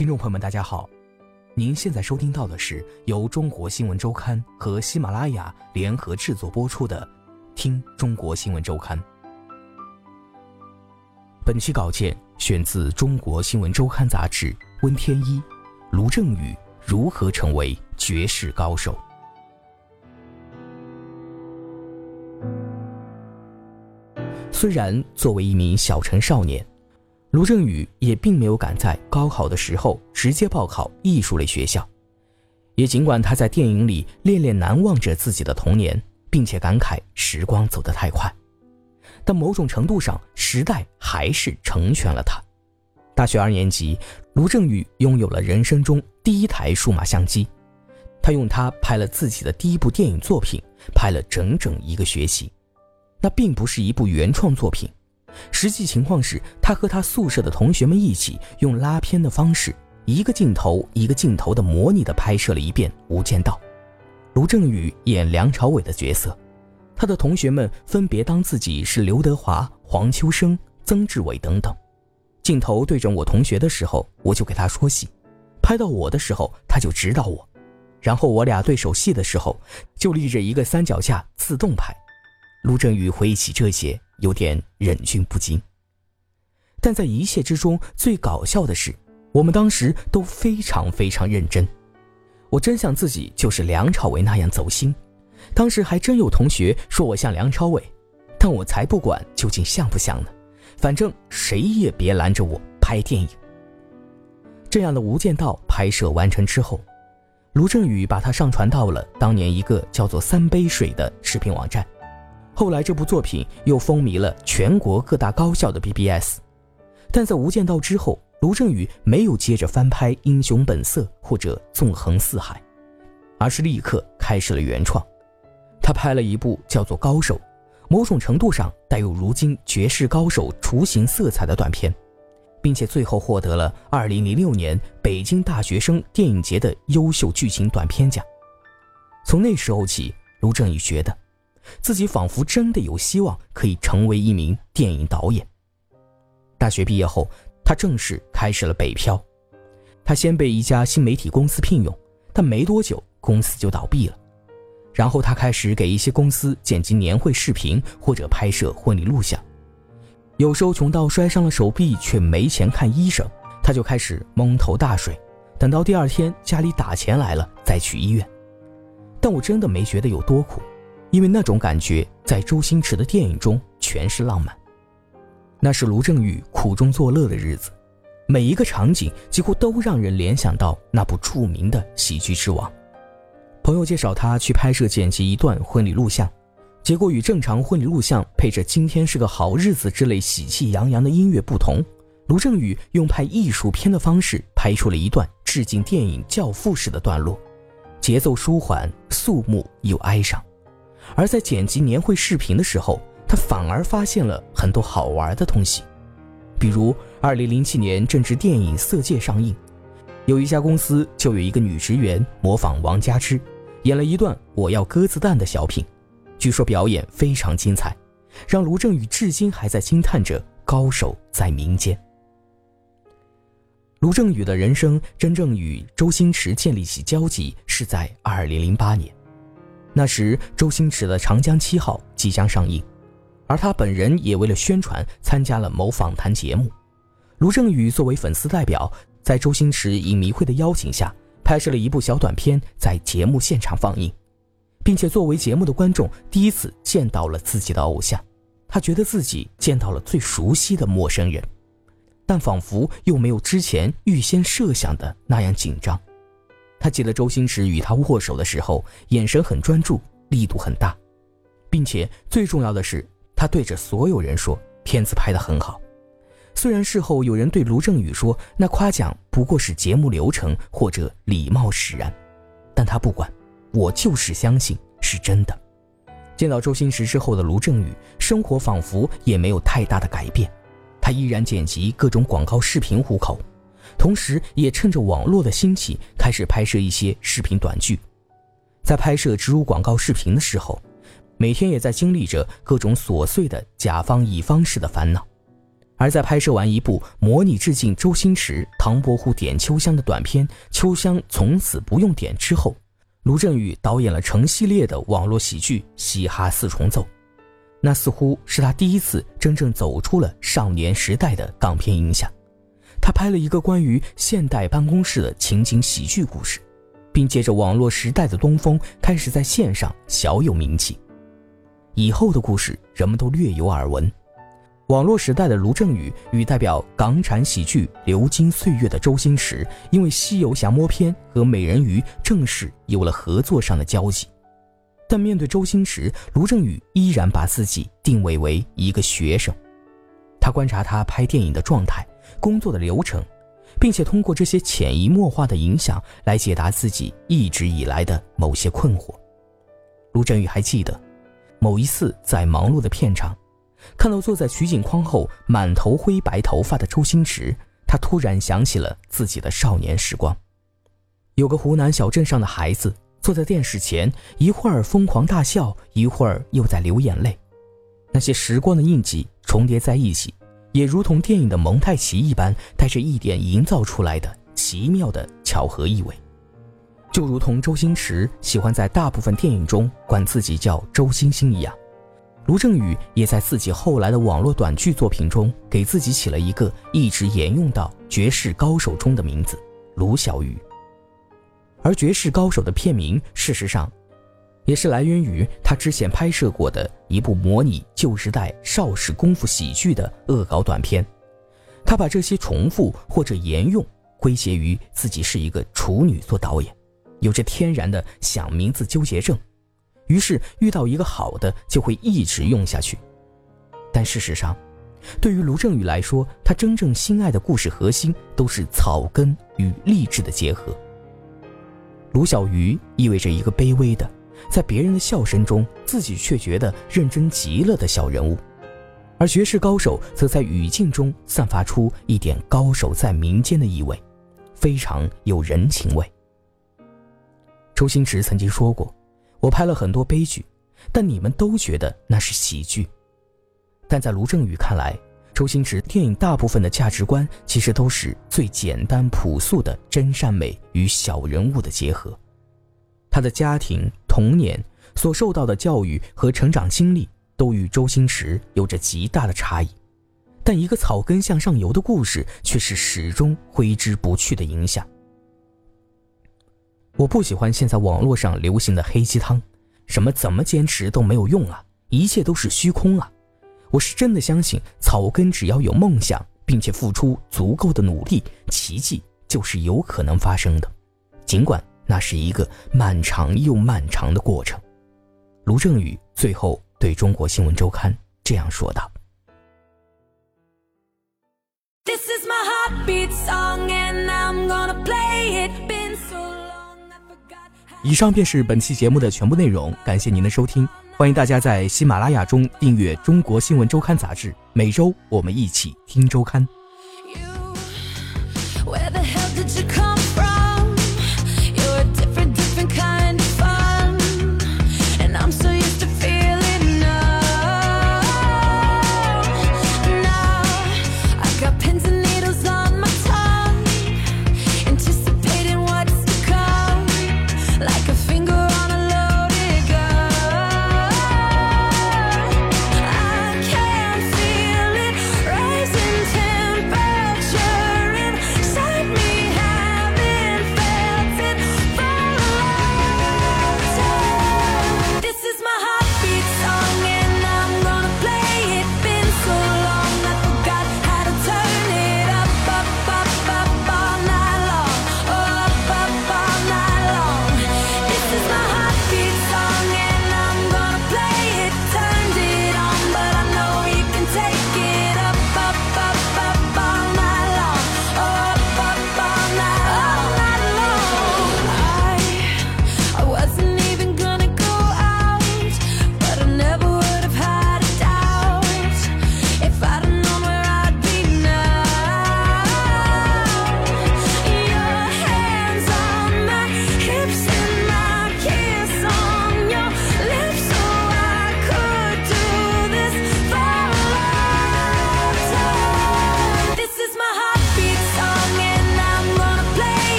听众朋友们，大家好，您现在收听到的是由中国新闻周刊和喜马拉雅联合制作播出的《听中国新闻周刊》。本期稿件选自《中国新闻周刊》杂志，温天一、卢正雨如何成为绝世高手。虽然作为一名小城少年。卢正雨也并没有赶在高考的时候直接报考艺术类学校，也尽管他在电影里恋恋难忘着自己的童年，并且感慨时光走得太快，但某种程度上，时代还是成全了他。大学二年级，卢正雨拥有了人生中第一台数码相机，他用它拍了自己的第一部电影作品，拍了整整一个学期，那并不是一部原创作品。实际情况是，他和他宿舍的同学们一起用拉片的方式，一个镜头一个镜头的模拟的拍摄了一遍《无间道》。卢正雨演梁朝伟的角色，他的同学们分别当自己是刘德华、黄秋生、曾志伟等等。镜头对准我同学的时候，我就给他说戏；拍到我的时候，他就指导我。然后我俩对手戏的时候，就立着一个三脚架自动拍。卢正雨回忆起这些。有点忍俊不禁，但在一切之中最搞笑的是，我们当时都非常非常认真。我真像自己就是梁朝伟那样走心，当时还真有同学说我像梁朝伟，但我才不管究竟像不像呢，反正谁也别拦着我拍电影。这样的《无间道》拍摄完成之后，卢正雨把它上传到了当年一个叫做“三杯水”的视频网站。后来，这部作品又风靡了全国各大高校的 BBS，但在《无间道》之后，卢正雨没有接着翻拍《英雄本色》或者《纵横四海》，而是立刻开始了原创。他拍了一部叫做《高手》，某种程度上带有如今绝世高手雏形色彩的短片，并且最后获得了2006年北京大学生电影节的优秀剧情短片奖。从那时候起，卢正雨觉得。自己仿佛真的有希望可以成为一名电影导演。大学毕业后，他正式开始了北漂。他先被一家新媒体公司聘用，但没多久公司就倒闭了。然后他开始给一些公司剪辑年会视频或者拍摄婚礼录像。有时候穷到摔伤了手臂却没钱看医生，他就开始蒙头大睡，等到第二天家里打钱来了再去医院。但我真的没觉得有多苦。因为那种感觉在周星驰的电影中全是浪漫，那是卢正雨苦中作乐的日子，每一个场景几乎都让人联想到那部著名的《喜剧之王》。朋友介绍他去拍摄剪辑一段婚礼录像，结果与正常婚礼录像配着“今天是个好日子”之类喜气洋洋的音乐不同，卢正雨用拍艺术片的方式拍出了一段致敬电影《教父》式的段落，节奏舒缓、肃穆又哀伤。而在剪辑年会视频的时候，他反而发现了很多好玩的东西，比如2007年正值电影《色戒》上映，有一家公司就有一个女职员模仿王佳芝，演了一段“我要鸽子蛋”的小品，据说表演非常精彩，让卢正雨至今还在惊叹着高手在民间。卢正雨的人生真正与周星驰建立起交集是在2008年。那时，周星驰的《长江七号》即将上映，而他本人也为了宣传参加了某访谈节目。卢正雨作为粉丝代表，在周星驰影迷会的邀请下，拍摄了一部小短片，在节目现场放映，并且作为节目的观众，第一次见到了自己的偶像。他觉得自己见到了最熟悉的陌生人，但仿佛又没有之前预先设想的那样紧张。他记得周星驰与他握手的时候，眼神很专注，力度很大，并且最重要的是，他对着所有人说：“片子拍得很好。”虽然事后有人对卢正雨说那夸奖不过是节目流程或者礼貌使然，但他不管，我就是相信是真的。见到周星驰之后的卢正雨，生活仿佛也没有太大的改变，他依然剪辑各种广告视频糊口，同时也趁着网络的兴起，开始拍摄一些视频短剧。在拍摄植入广告视频的时候，每天也在经历着各种琐碎的甲方乙方式的烦恼。而在拍摄完一部模拟致敬周星驰、唐伯虎点秋香的短片《秋香从此不用点》之后，卢正雨导演了成系列的网络喜剧《嘻哈四重奏》，那似乎是他第一次真正走出了少年时代的港片影响。他拍了一个关于现代办公室的情景喜剧故事，并借着网络时代的东风，开始在线上小有名气。以后的故事，人们都略有耳闻。网络时代的卢正雨与代表港产喜剧流金岁月的周星驰，因为《西游降魔篇》和《美人鱼》正式有了合作上的交集。但面对周星驰，卢正雨依然把自己定位为一个学生。他观察他拍电影的状态、工作的流程，并且通过这些潜移默化的影响来解答自己一直以来的某些困惑。卢振宇还记得，某一次在忙碌的片场。看到坐在取景框后满头灰白头发的周星驰，他突然想起了自己的少年时光。有个湖南小镇上的孩子坐在电视前，一会儿疯狂大笑，一会儿又在流眼泪。那些时光的印记重叠在一起，也如同电影的蒙太奇一般，带着一点营造出来的奇妙的巧合意味。就如同周星驰喜欢在大部分电影中管自己叫周星星一样。卢正雨也在自己后来的网络短剧作品中，给自己起了一个一直沿用到《绝世高手》中的名字——卢小雨。而《绝世高手》的片名，事实上，也是来源于他之前拍摄过的一部模拟旧时代邵氏功夫喜剧的恶搞短片。他把这些重复或者沿用归结于自己是一个处女座导演，有着天然的想名字纠结症。于是遇到一个好的就会一直用下去，但事实上，对于卢正雨来说，他真正心爱的故事核心都是草根与励志的结合。卢小鱼意味着一个卑微的，在别人的笑声中自己却觉得认真极了的小人物，而绝世高手则在语境中散发出一点高手在民间的意味，非常有人情味。周星驰曾经说过。我拍了很多悲剧，但你们都觉得那是喜剧。但在卢正雨看来，周星驰电影大部分的价值观其实都是最简单朴素的真善美与小人物的结合。他的家庭、童年所受到的教育和成长经历都与周星驰有着极大的差异，但一个草根向上游的故事却是始终挥之不去的影响。我不喜欢现在网络上流行的黑鸡汤，什么怎么坚持都没有用啊，一切都是虚空啊！我是真的相信草根只要有梦想，并且付出足够的努力，奇迹就是有可能发生的，尽管那是一个漫长又漫长的过程。卢正雨最后对中国新闻周刊这样说道。以上便是本期节目的全部内容，感谢您的收听，欢迎大家在喜马拉雅中订阅《中国新闻周刊》杂志，每周我们一起听周刊。